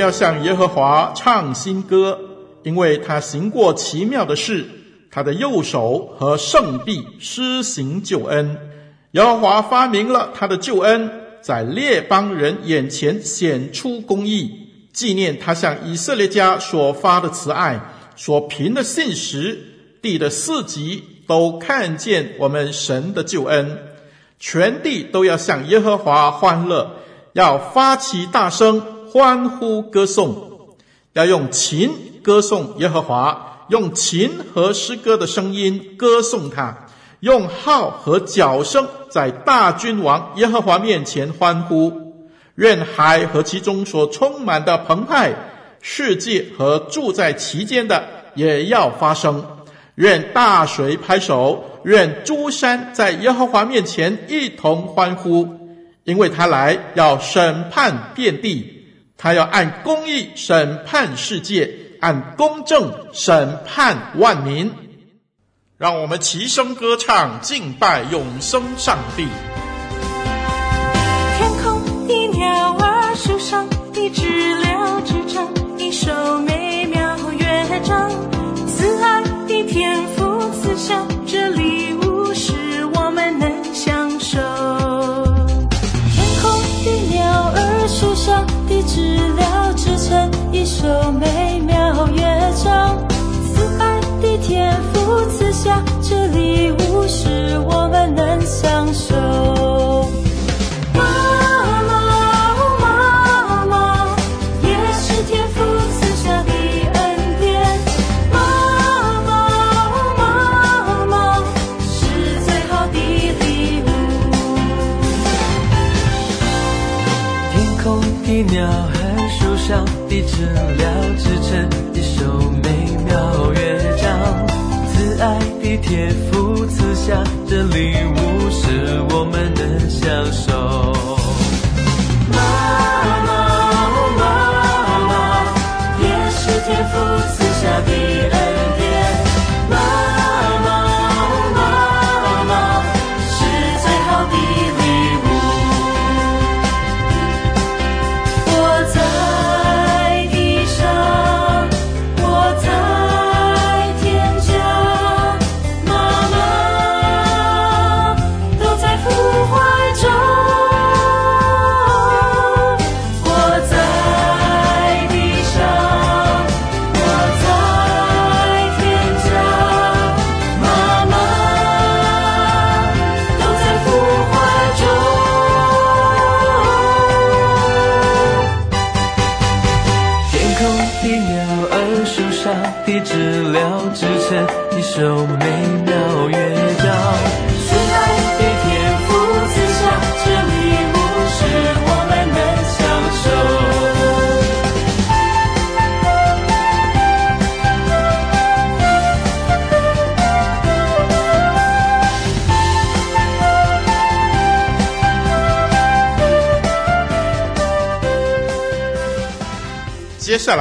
要向耶和华唱新歌，因为他行过奇妙的事，他的右手和圣臂施行救恩。耶和华发明了他的救恩，在列邦人眼前显出公义，纪念他向以色列家所发的慈爱，所凭的信实。地的四极都看见我们神的救恩，全地都要向耶和华欢乐，要发起大声。欢呼歌颂，要用琴歌颂耶和华，用琴和诗歌的声音歌颂他，用号和角声在大君王耶和华面前欢呼。愿海和其中所充满的澎湃，世界和住在其间的也要发声。愿大水拍手，愿诸山在耶和华面前一同欢呼，因为他来要审判遍地。他要按公义审判世界，按公正审判万民。让我们齐声歌唱，敬拜永生上帝。天空的鸟儿，树上的知了，只唱一首美手没消失。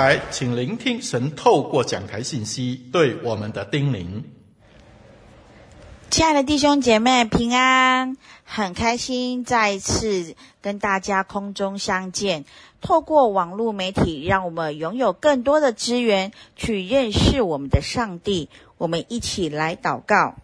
来，请聆听神透过讲台信息对我们的叮咛。亲爱的弟兄姐妹，平安！很开心再一次跟大家空中相见。透过网络媒体，让我们拥有更多的资源去认识我们的上帝。我们一起来祷告。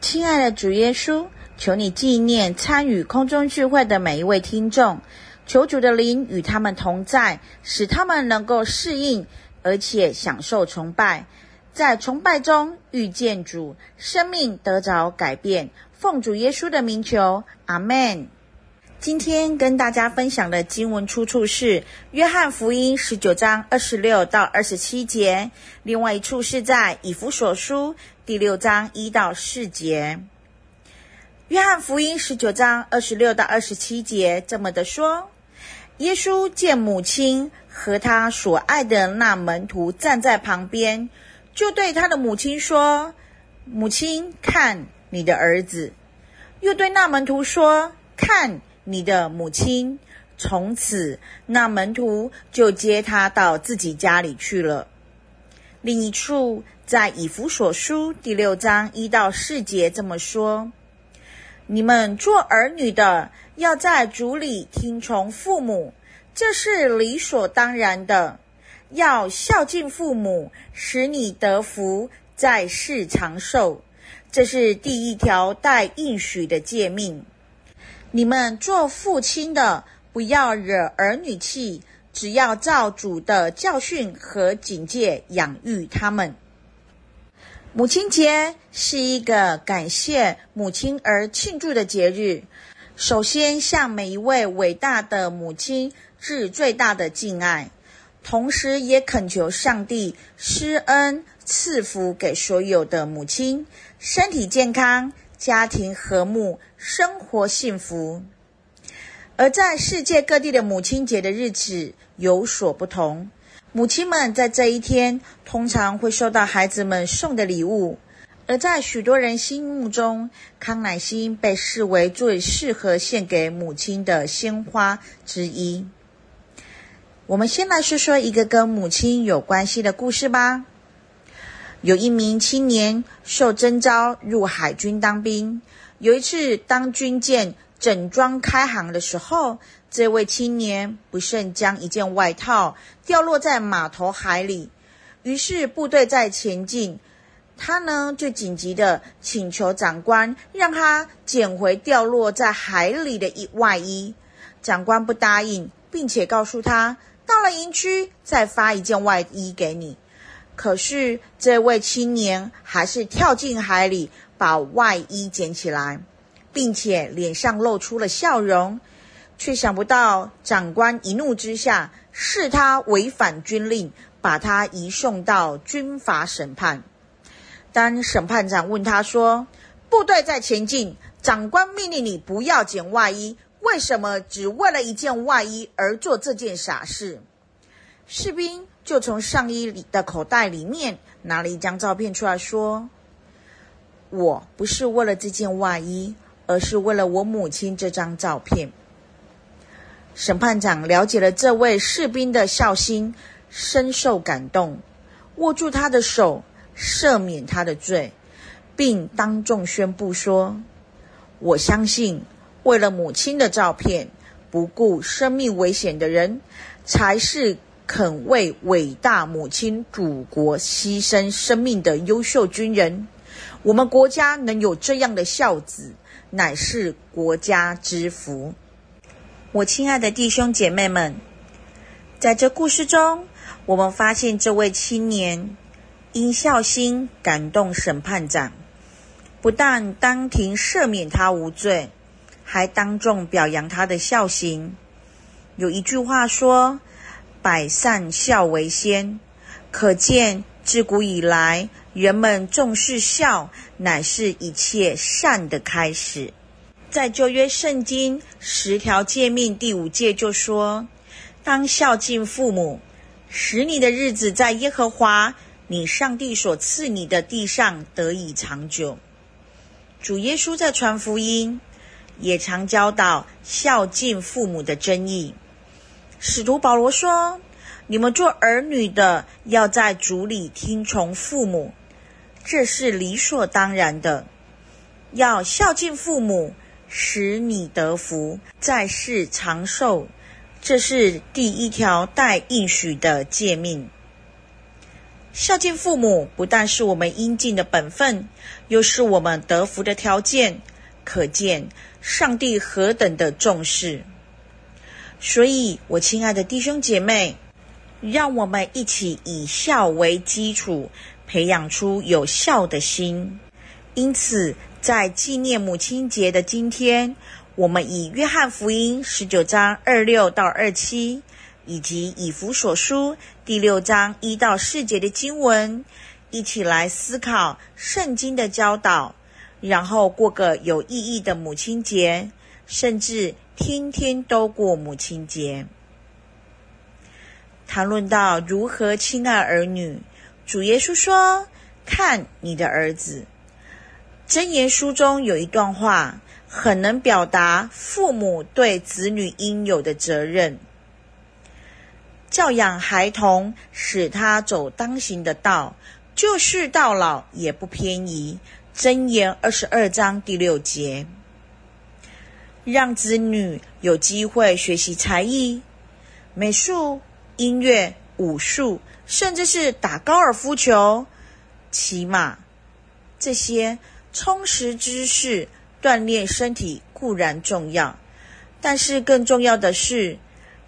亲爱的主耶稣，求你纪念参与空中聚会的每一位听众。求主的灵与他们同在，使他们能够适应，而且享受崇拜，在崇拜中遇见主，生命得着改变。奉主耶稣的名求，阿门。今天跟大家分享的经文出处是《约翰福音》十九章二十六到二十七节，另外一处是在《以弗所书》第六章一到四节。约翰福音十九章二十六到二十七节这么的说：耶稣见母亲和他所爱的那门徒站在旁边，就对他的母亲说：“母亲，看你的儿子。”又对那门徒说：“看你的母亲。”从此，那门徒就接他到自己家里去了。另一处，在以弗所书第六章一到四节这么说。你们做儿女的，要在主里听从父母，这是理所当然的。要孝敬父母，使你得福，在世长寿。这是第一条带应许的诫命。你们做父亲的，不要惹儿女气，只要照主的教训和警戒养育他们。母亲节是一个感谢母亲而庆祝的节日。首先，向每一位伟大的母亲致最大的敬爱，同时也恳求上帝施恩赐福给所有的母亲，身体健康，家庭和睦，生活幸福。而在世界各地的母亲节的日子有所不同。母亲们在这一天通常会收到孩子们送的礼物，而在许多人心目中，康乃馨被视为最适合献给母亲的鲜花之一。我们先来说说一个跟母亲有关系的故事吧。有一名青年受征召入海军当兵，有一次当军舰整装开航的时候，这位青年不慎将一件外套掉落在码头海里，于是部队在前进，他呢就紧急的请求长官让他捡回掉落在海里的一外衣。长官不答应，并且告诉他，到了营区再发一件外衣给你。可是这位青年还是跳进海里，把外衣捡起来，并且脸上露出了笑容。却想不到，长官一怒之下，视他违反军令，把他移送到军法审判。当审判长问他说：“部队在前进，长官命令你不要捡外衣，为什么只为了一件外衣而做这件傻事？”士兵就从上衣里的口袋里面拿了一张照片出来说：“我不是为了这件外衣，而是为了我母亲这张照片。”审判长了解了这位士兵的孝心，深受感动，握住他的手，赦免他的罪，并当众宣布说：“我相信，为了母亲的照片，不顾生命危险的人，才是肯为伟大母亲祖国牺牲生命的优秀军人。我们国家能有这样的孝子，乃是国家之福。”我亲爱的弟兄姐妹们，在这故事中，我们发现这位青年因孝心感动审判长，不但当庭赦免他无罪，还当众表扬他的孝行。有一句话说：“百善孝为先”，可见自古以来，人们重视孝，乃是一切善的开始。在旧约圣经十条诫命第五诫就说：“当孝敬父母，使你的日子在耶和华你上帝所赐你的地上得以长久。”主耶稣在传福音，也常教导孝敬父母的真义。使徒保罗说：“你们做儿女的，要在主里听从父母，这是理所当然的。要孝敬父母。”使你得福，在世长寿，这是第一条带应许的诫命。孝敬父母不但是我们应尽的本分，又是我们得福的条件，可见上帝何等的重视。所以，我亲爱的弟兄姐妹，让我们一起以孝为基础，培养出有孝的心。因此，在纪念母亲节的今天，我们以约翰福音十九章二六到二七，以及以弗所书第六章一到四节的经文，一起来思考圣经的教导，然后过个有意义的母亲节，甚至天天都过母亲节。谈论到如何亲爱儿女，主耶稣说：“看你的儿子。”箴言书中有一段话，很能表达父母对子女应有的责任。教养孩童，使他走当行的道，就是到老也不偏移。箴言二十二章第六节，让子女有机会学习才艺、美术、音乐、武术，甚至是打高尔夫球、骑马，这些充实知识、锻炼身体固然重要，但是更重要的是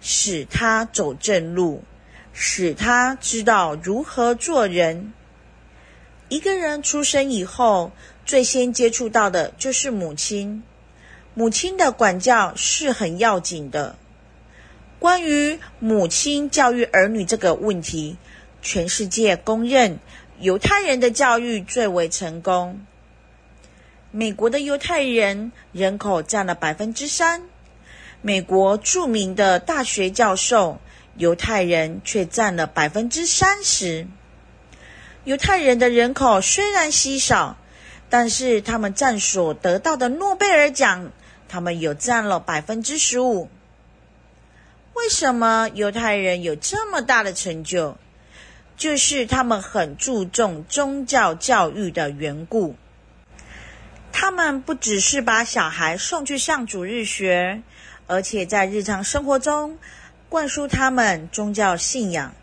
使他走正路，使他知道如何做人。一个人出生以后，最先接触到的就是母亲。母亲的管教是很要紧的。关于母亲教育儿女这个问题，全世界公认犹太人的教育最为成功。美国的犹太人人口占了百分之三，美国著名的大学教授，犹太人却占了百分之三十。犹太人的人口虽然稀少，但是他们占所得到的诺贝尔奖，他们有占了百分之十五。为什么犹太人有这么大的成就？就是他们很注重宗教教育的缘故。他们不只是把小孩送去上主日学，而且在日常生活中灌输他们宗教信仰，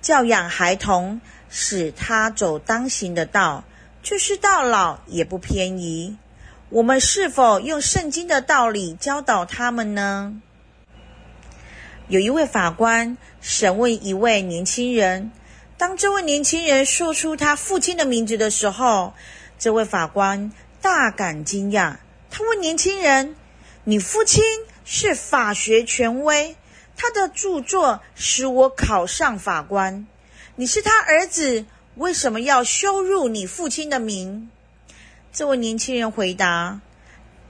教养孩童。使他走当行的道，就是到老也不偏移。我们是否用圣经的道理教导他们呢？有一位法官审问一位年轻人，当这位年轻人说出他父亲的名字的时候，这位法官大感惊讶。他问年轻人：“你父亲是法学权威，他的著作使我考上法官。”你是他儿子，为什么要羞辱你父亲的名？这位年轻人回答：“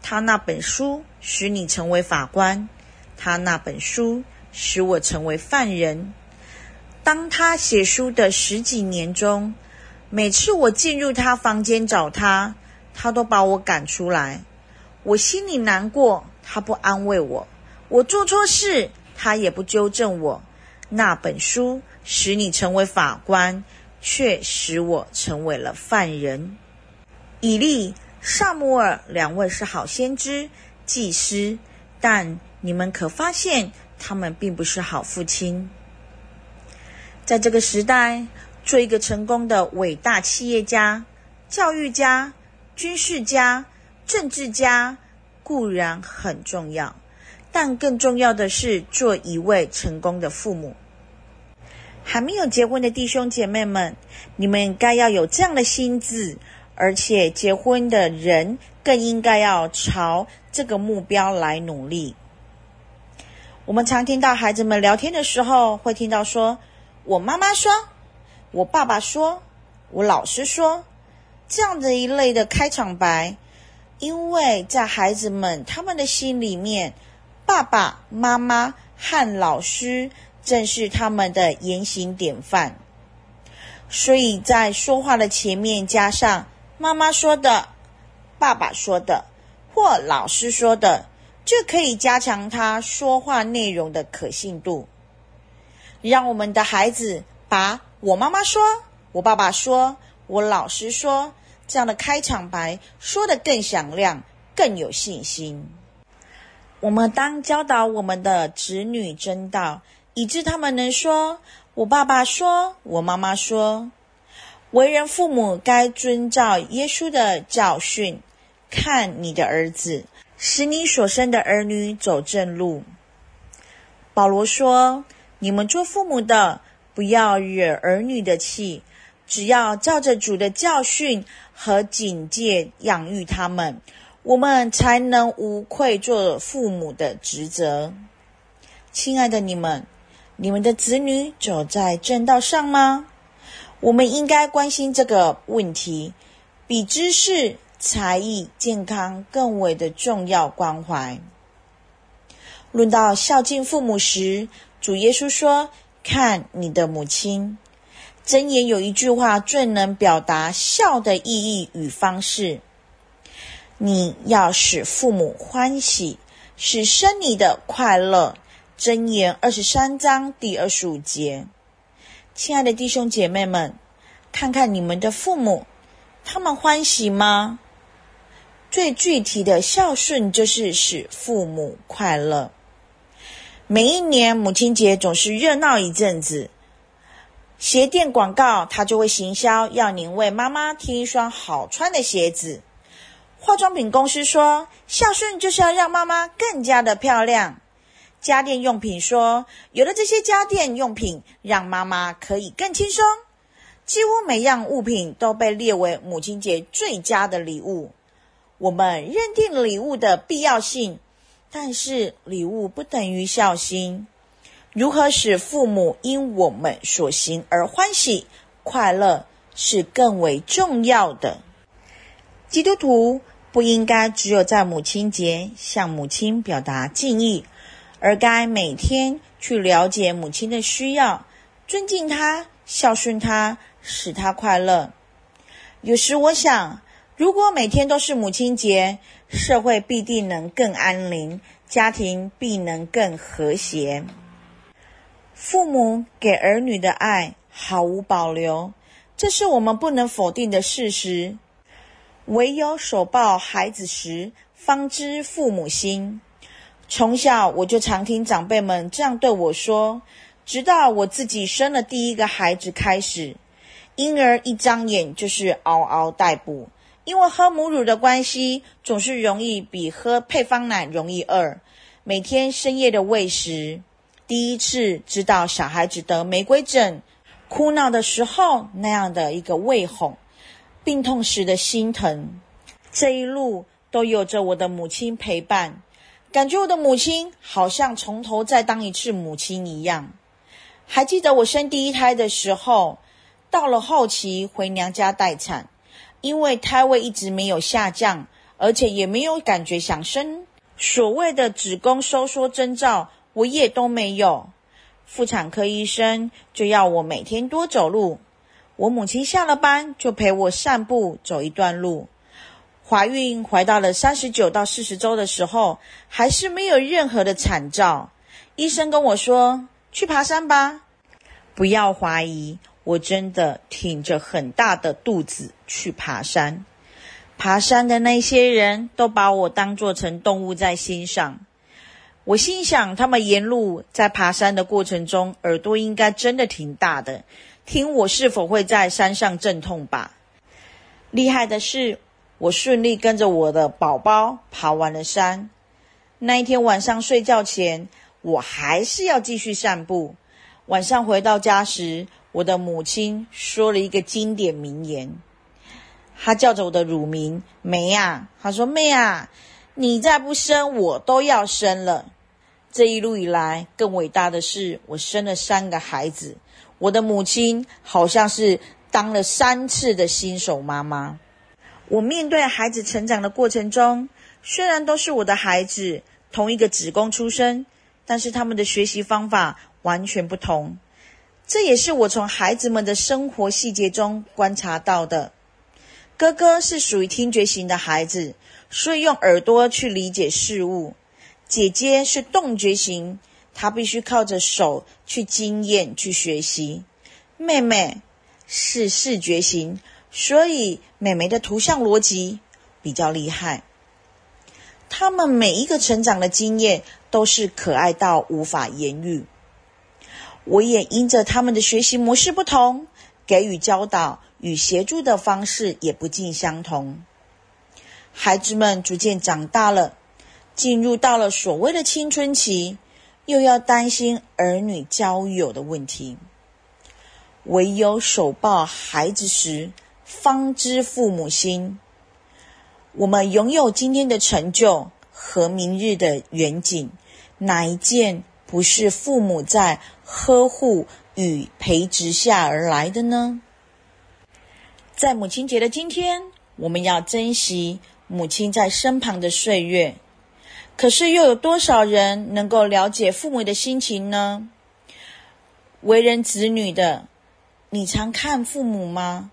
他那本书使你成为法官，他那本书使我成为犯人。当他写书的十几年中，每次我进入他房间找他，他都把我赶出来。我心里难过，他不安慰我；我做错事，他也不纠正我。那本书。”使你成为法官，却使我成为了犯人。以利、撒母耳两位是好先知、祭司，但你们可发现他们并不是好父亲。在这个时代，做一个成功的伟大企业家、教育家、军事家、政治家固然很重要，但更重要的是做一位成功的父母。还没有结婚的弟兄姐妹们，你们该要有这样的心志，而且结婚的人更应该要朝这个目标来努力。我们常听到孩子们聊天的时候，会听到说：“我妈妈说，我爸爸说，我老师说”，这样的一类的开场白，因为在孩子们他们的心里面，爸爸妈妈和老师。正是他们的言行典范，所以在说话的前面加上妈妈说的、爸爸说的或老师说的，就可以加强他说话内容的可信度。让我们的孩子把我妈妈说、我爸爸说、我老师说这样的开场白说得更响亮、更有信心。我们当教导我们的子女真道。以致他们能说：“我爸爸说，我妈妈说。”为人父母该遵照耶稣的教训，看你的儿子，使你所生的儿女走正路。保罗说：“你们做父母的，不要惹儿女的气，只要照着主的教训和警戒养育他们，我们才能无愧做父母的职责。”亲爱的你们。你们的子女走在正道上吗？我们应该关心这个问题，比知识、才艺、健康更为的重要关怀。论到孝敬父母时，主耶稣说：“看你的母亲。”箴言有一句话最能表达孝的意义与方式：“你要使父母欢喜，使生你的快乐。”箴言二十三章第二十五节。亲爱的弟兄姐妹们，看看你们的父母，他们欢喜吗？最具体的孝顺就是使父母快乐。每一年母亲节总是热闹一阵子，鞋店广告它就会行销，要您为妈妈添一双好穿的鞋子。化妆品公司说，孝顺就是要让妈妈更加的漂亮。家电用品说，有了这些家电用品，让妈妈可以更轻松。几乎每样物品都被列为母亲节最佳的礼物。我们认定礼物的必要性。但是礼物不等于孝心。如何使父母因我们所行而欢喜快乐，是更为重要的。基督徒不应该只有在母亲节向母亲表达敬意，而该每天去了解母亲的需要，尊敬她，孝顺她，使她快乐。有时我想，如果每天都是母亲节，社会必定能更安宁，家庭必能更和谐。父母给儿女的爱毫无保留，这是我们不能否定的事实。唯有手抱孩子时，方知父母心。从小我就常听长辈们这样对我说，直到我自己生了第一个孩子开始，婴儿一张眼就是嗷嗷待哺。因为喝母乳的关系，总是容易比喝配方奶容易饿。每天深夜的喂食，第一次知道小孩子得玫瑰疹，哭闹的时候那样的一个喂哄，病痛时的心疼，这一路都有着我的母亲陪伴，感觉我的母亲好像从头再当一次母亲一样。还记得我生第一胎的时候，到了后期回娘家待产。因为胎位一直没有下降，而且也没有感觉想生，所谓的子宫收缩征兆，我也都没有。妇产科医生就要我每天多走路，我母亲下了班就陪我散步走一段路。怀孕怀到了三十九到四十周的时候，还是没有任何的产兆。医生跟我说：“去爬山吧。”不要怀疑。我真的挺着很大的肚子去爬山，爬山的那些人都把我当作成动物在欣赏。我心想，他们沿路在爬山的过程中，耳朵应该真的挺大的，听我是否会在山上阵痛吧。厉害的是，我顺利跟着我的宝宝爬完了山。那一天晚上睡觉前，我还是要继续散步。晚上回到家时，我的母亲说了一个经典名言，她叫着我的乳名梅啊，她说：“妹啊，你再不生，我都要生了。”这一路以来，更伟大的是，我生了三个孩子。我的母亲好像是当了三次的新手妈妈。我面对孩子成长的过程中，虽然都是我的孩子，同一个子宫出生，但是他们的学习方法完全不同。这也是我从孩子们的生活细节中观察到的。哥哥是属于听觉型的孩子，所以用耳朵去理解事物；姐姐是动觉型，她必须靠着手去经验、去学习；妹妹是视觉型，所以妹妹的图像逻辑比较厉害。他们每一个成长的经验都是可爱到无法言喻。我也因着他们的学习模式不同，给予教导与协助的方式也不尽相同。孩子们逐渐长大了，进入到了所谓的青春期，又要担心儿女交友的问题。唯有手抱孩子时，方知父母心。我们拥有今天的成就和明日的远景，哪一件不是父母在呵护与培植下而来的呢？在母亲节的今天，我们要珍惜母亲在身旁的岁月。可是，又有多少人能够了解父母的心情呢？为人子女的，你常看父母吗？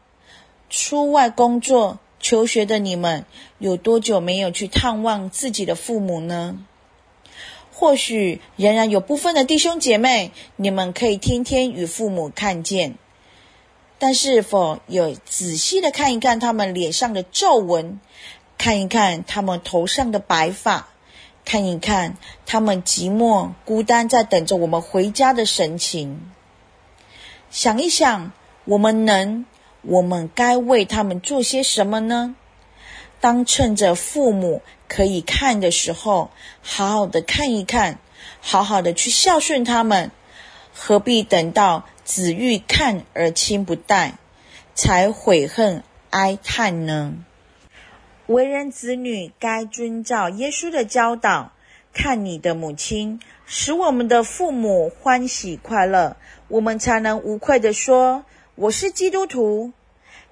出外工作、求学的你们，有多久没有去探望自己的父母呢？或许仍然有部分的弟兄姐妹，你们可以天天与父母看见，但是否有仔细的看一看他们脸上的皱纹，看一看他们头上的白发，看一看他们寂寞孤单在等着我们回家的神情？想一想，我们能，我们该为他们做些什么呢？当趁着父母可以看的时候，好好的看一看，好好的去孝顺他们，何必等到子欲看而亲不待，才悔恨哀叹呢？为人子女该遵照耶稣的教导，看你的母亲，使我们的父母欢喜快乐，我们才能无愧地说：“我是基督徒。”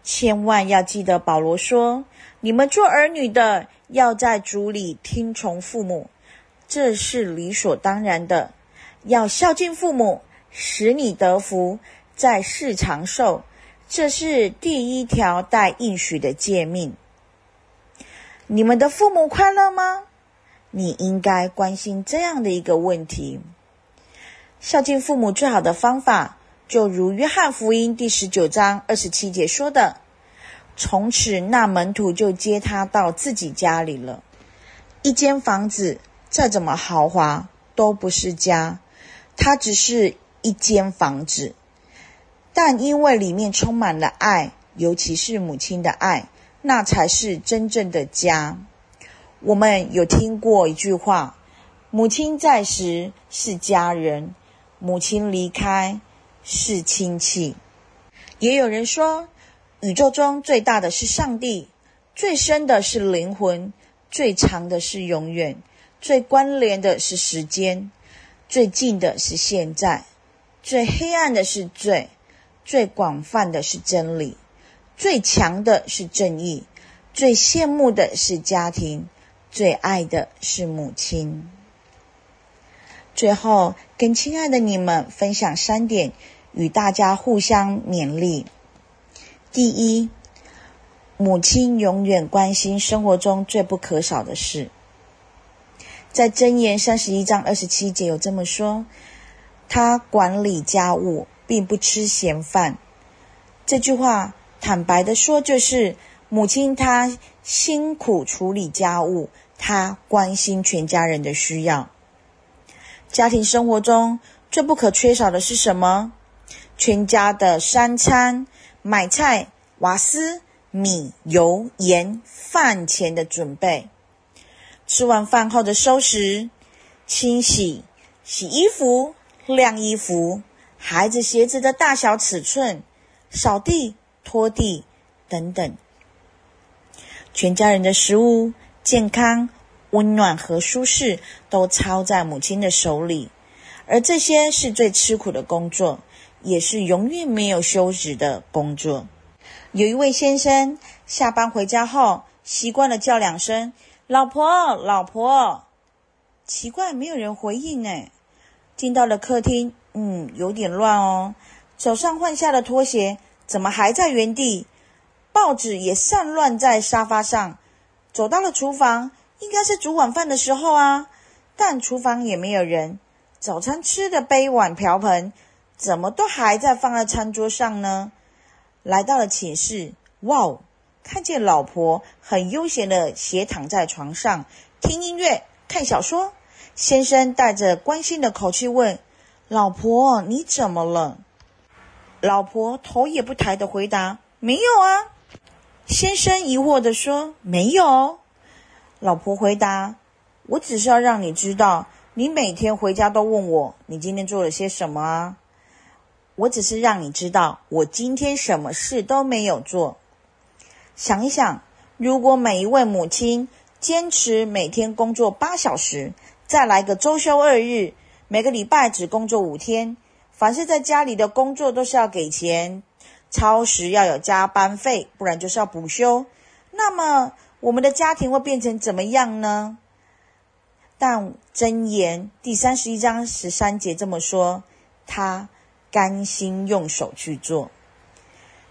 千万要记得保罗说。你们做儿女的，要在主里听从父母，这是理所当然的。要孝敬父母，使你得福，在世长寿，这是第一条带应许的诫命。你们的父母快乐吗？你应该关心这样的一个问题。孝敬父母最好的方法，就如约翰福音第十九章二十七节说的。从此，那门徒就接他到自己家里了。一间房子再怎么豪华，都不是家，它只是一间房子。但因为里面充满了爱，尤其是母亲的爱，那才是真正的家。我们有听过一句话：“母亲在时是家人，母亲离开是亲戚。”也有人说。宇宙中最大的是上帝，最深的是灵魂，最长的是永远，最关联的是时间，最近的是现在，最黑暗的是罪，最广泛的是真理，最强的是正义，最羡慕的是家庭，最爱的是母亲。最后，跟亲爱的你们分享三点，与大家互相勉励。第一，母亲永远关心生活中最不可少的事。在箴言三十一章二十七节有这么说：“她管理家务，并不吃闲饭。”这句话坦白的说，就是母亲她辛苦处理家务，她关心全家人的需要。家庭生活中最不可缺少的是什么？全家的三餐。买菜、瓦斯、米、油、盐、饭前的准备，吃完饭后的收拾、清洗、洗衣服、晾衣服，孩子鞋子的大小尺寸、扫地、拖地等等，全家人的食物健康、温暖和舒适都操在母亲的手里，而这些是最吃苦的工作。也是永远没有休止的工作。有一位先生下班回家后，习惯了叫两声“老婆，老婆”，奇怪，没有人回应呢。进到了客厅，嗯，有点乱哦。手上换下的拖鞋怎么还在原地？报纸也散乱在沙发上。走到了厨房，应该是煮晚饭的时候啊，但厨房也没有人。早餐吃的杯碗瓢盆。怎么都还在放在餐桌上呢？来到了寝室，哇哦，看见老婆很悠闲的斜躺在床上听音乐、看小说。先生带着关心的口气问：“老婆，你怎么了？”老婆头也不抬的回答：“没有啊。”先生疑惑的说：“没有。”老婆回答：“我只是要让你知道，你每天回家都问我，你今天做了些什么啊？”我只是让你知道，我今天什么事都没有做。想一想，如果每一位母亲坚持每天工作八小时，再来个周休二日，每个礼拜只工作五天，凡是在家里的工作都是要给钱，超时要有加班费，不然就是要补休。那么我们的家庭会变成怎么样呢？但箴言第三十一章十三节这么说，他甘心用手去做。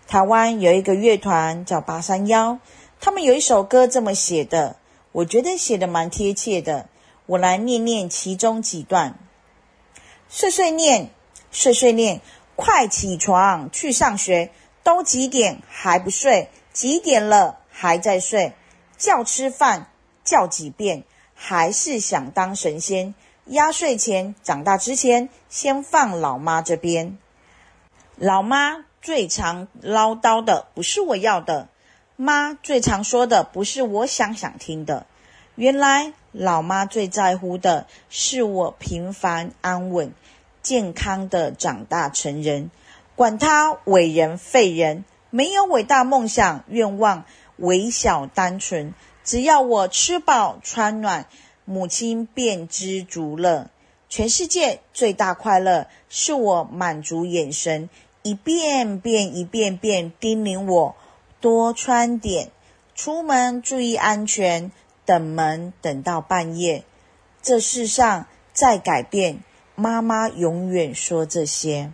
台湾有一个乐团叫八三夭，他们有一首歌这么写的，我觉得写的蛮贴切的。我来念念其中几段：碎碎念，碎碎念，快起床去上学。都几点还不睡？几点了还在睡？叫吃饭叫几遍，还是想当神仙？压岁钱长大之前先放老妈这边。老妈最常唠叨的不是我要的，妈最常说的不是我想想听的。原来老妈最在乎的是我平凡安稳、健康的长大成人。管他伟人废人，没有伟大梦想愿望，微小单纯，只要我吃饱穿暖，母亲便知足了。全世界最大快乐，是我满足眼神，一遍遍一遍遍叮咛我多穿点，出门注意安全，等门等到半夜。这世上再改变，妈妈永远说这些。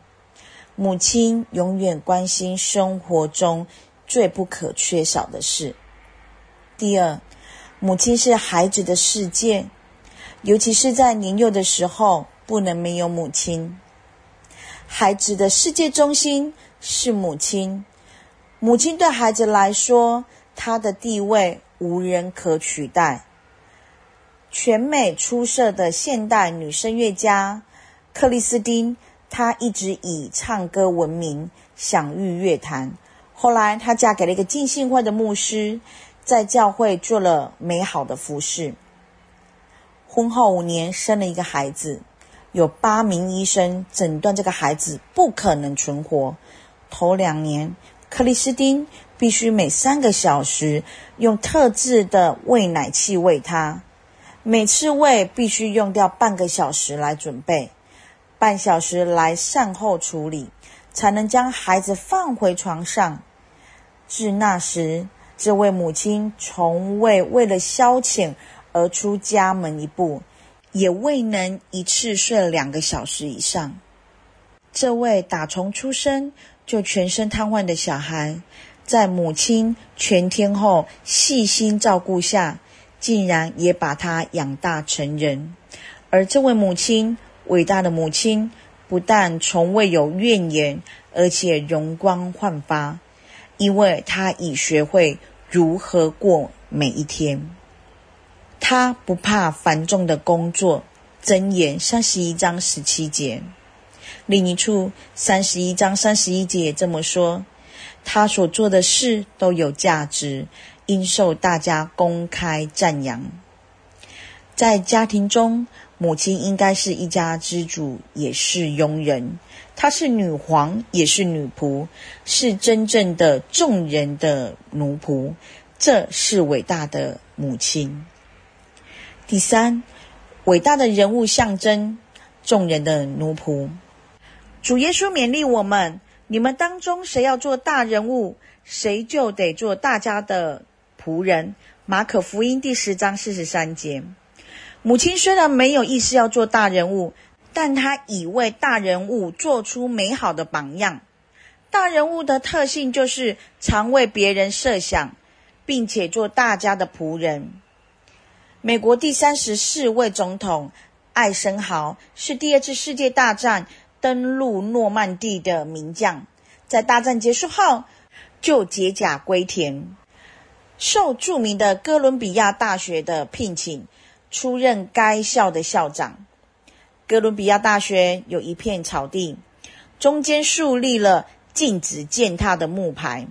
母亲永远关心生活中最不可缺少的事。第二，母亲是孩子的世界，尤其是在年幼的时候，不能没有母亲。孩子的世界中心是母亲，母亲对孩子来说，她的地位无人可取代。全美出色的现代女声乐家克里斯汀。她一直以唱歌闻名，享誉乐坛。后来，她嫁给了一个浸信会的牧师，在教会做了美好的服侍。婚后五年，生了一个孩子，有八名医生诊断这个孩子不可能存活。头两年，克里斯汀必须每三个小时用特制的喂奶器喂他，每次喂必须用掉半个小时来准备。半小时来善后处理，才能将孩子放回床上。至那时，这位母亲从未为了消遣而出家门一步，也未能一次睡两个小时以上。这位打从出生就全身瘫痪的小孩，在母亲全天候细心照顾下，竟然也把他养大成人。而这位母亲。伟大的母亲不但从未有怨言，而且容光焕发，因为她已学会如何过每一天。她不怕繁重的工作。箴言三十一章十七节，另一处三十一章三十一节这么说：她所做的事都有价值，应受大家公开赞扬。在家庭中，母亲应该是一家之主，也是佣人。她是女皇，也是女仆，是真正的众人的奴仆。这是伟大的母亲。第三，伟大的人物象征，众人的奴仆。主耶稣勉励我们：你们当中谁要做大人物，谁就得做大家的仆人。马可福音第十章四十三节。母亲虽然没有意思要做大人物，但她已为大人物做出美好的榜样。大人物的特性就是常为别人设想，并且做大家的仆人。美国第三十四位总统艾森豪是第二次世界大战登陆诺曼底的名将，在大战结束后就解甲归田，受著名的哥伦比亚大学的聘请。出任该校的校长。哥伦比亚大学有一片草地，中间竖立了禁止践踏的木牌，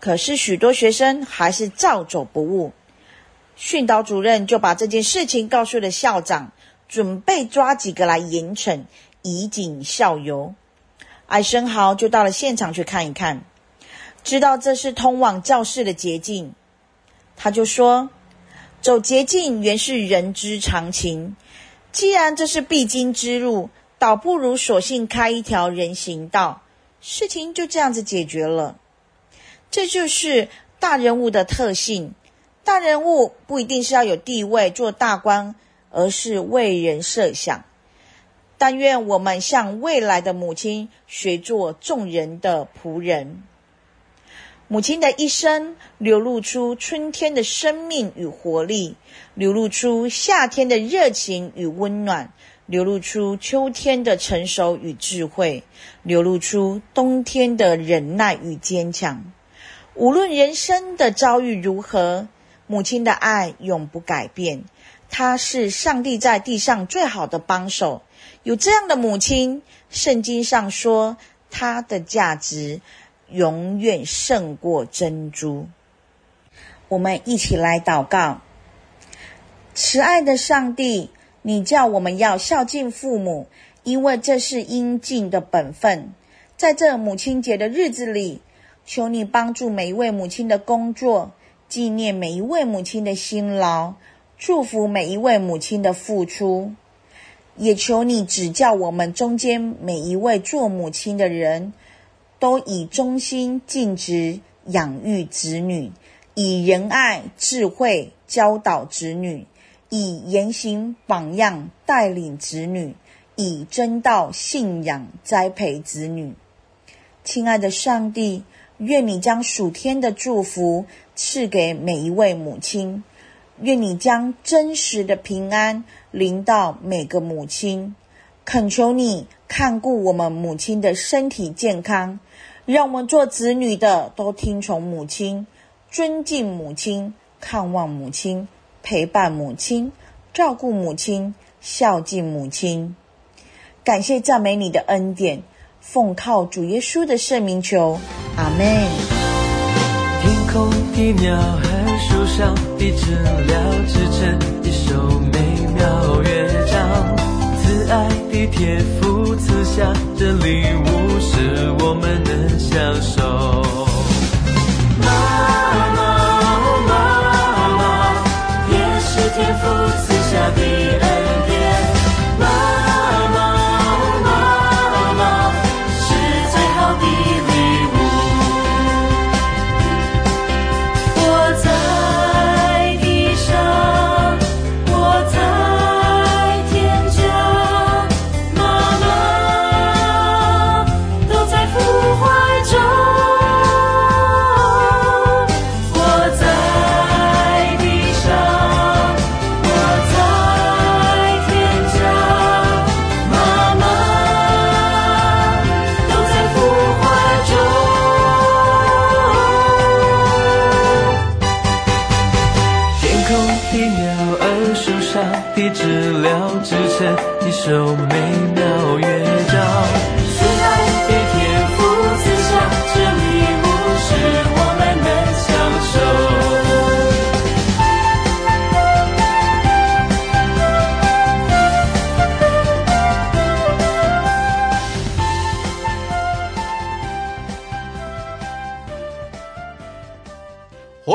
可是许多学生还是照走不误。训导主任就把这件事情告诉了校长，准备抓几个来严惩，以儆效尤。艾森豪就到了现场去看一看，知道这是通往教室的捷径，他就说。走捷径原是人之常情，既然这是必经之路，倒不如索性开一条人行道，事情就这样子解决了。这就是大人物的特性。大人物不一定是要有地位做大官，而是为人设想。但愿我们向未来的母亲学做众人的仆人。母亲的一生流露出春天的生命与活力，流露出夏天的热情与温暖，流露出秋天的成熟与智慧，流露出冬天的忍耐与坚强。无论人生的遭遇如何，母亲的爱永不改变。她是上帝在地上最好的帮手。有这样的母亲，圣经上说，她的价值永远胜过珍珠。我们一起来祷告：慈爱的上帝，你叫我们要孝敬父母，因为这是应尽的本分。在这母亲节的日子里，求你帮助每一位母亲的工作，纪念每一位母亲的辛劳，祝福每一位母亲的付出。也求你指教我们中间每一位做母亲的人，都以忠心尽职养育子女，以仁爱智慧教导子女，以言行榜样带领子女，以真道信仰栽培子女。亲爱的上帝，愿你将属天的祝福赐给每一位母亲，愿你将真实的平安临到每个母亲。恳求你看顾我们母亲的身体健康，让我们做子女的都听从母亲，尊敬母亲，看望母亲，陪伴母亲，照顾母亲，孝敬母亲。感谢赞美你的恩典。奉靠主耶稣的圣名求，阿门。天空的鸟和树上的知了，织成一首美妙乐章。慈爱的天父赐下这礼物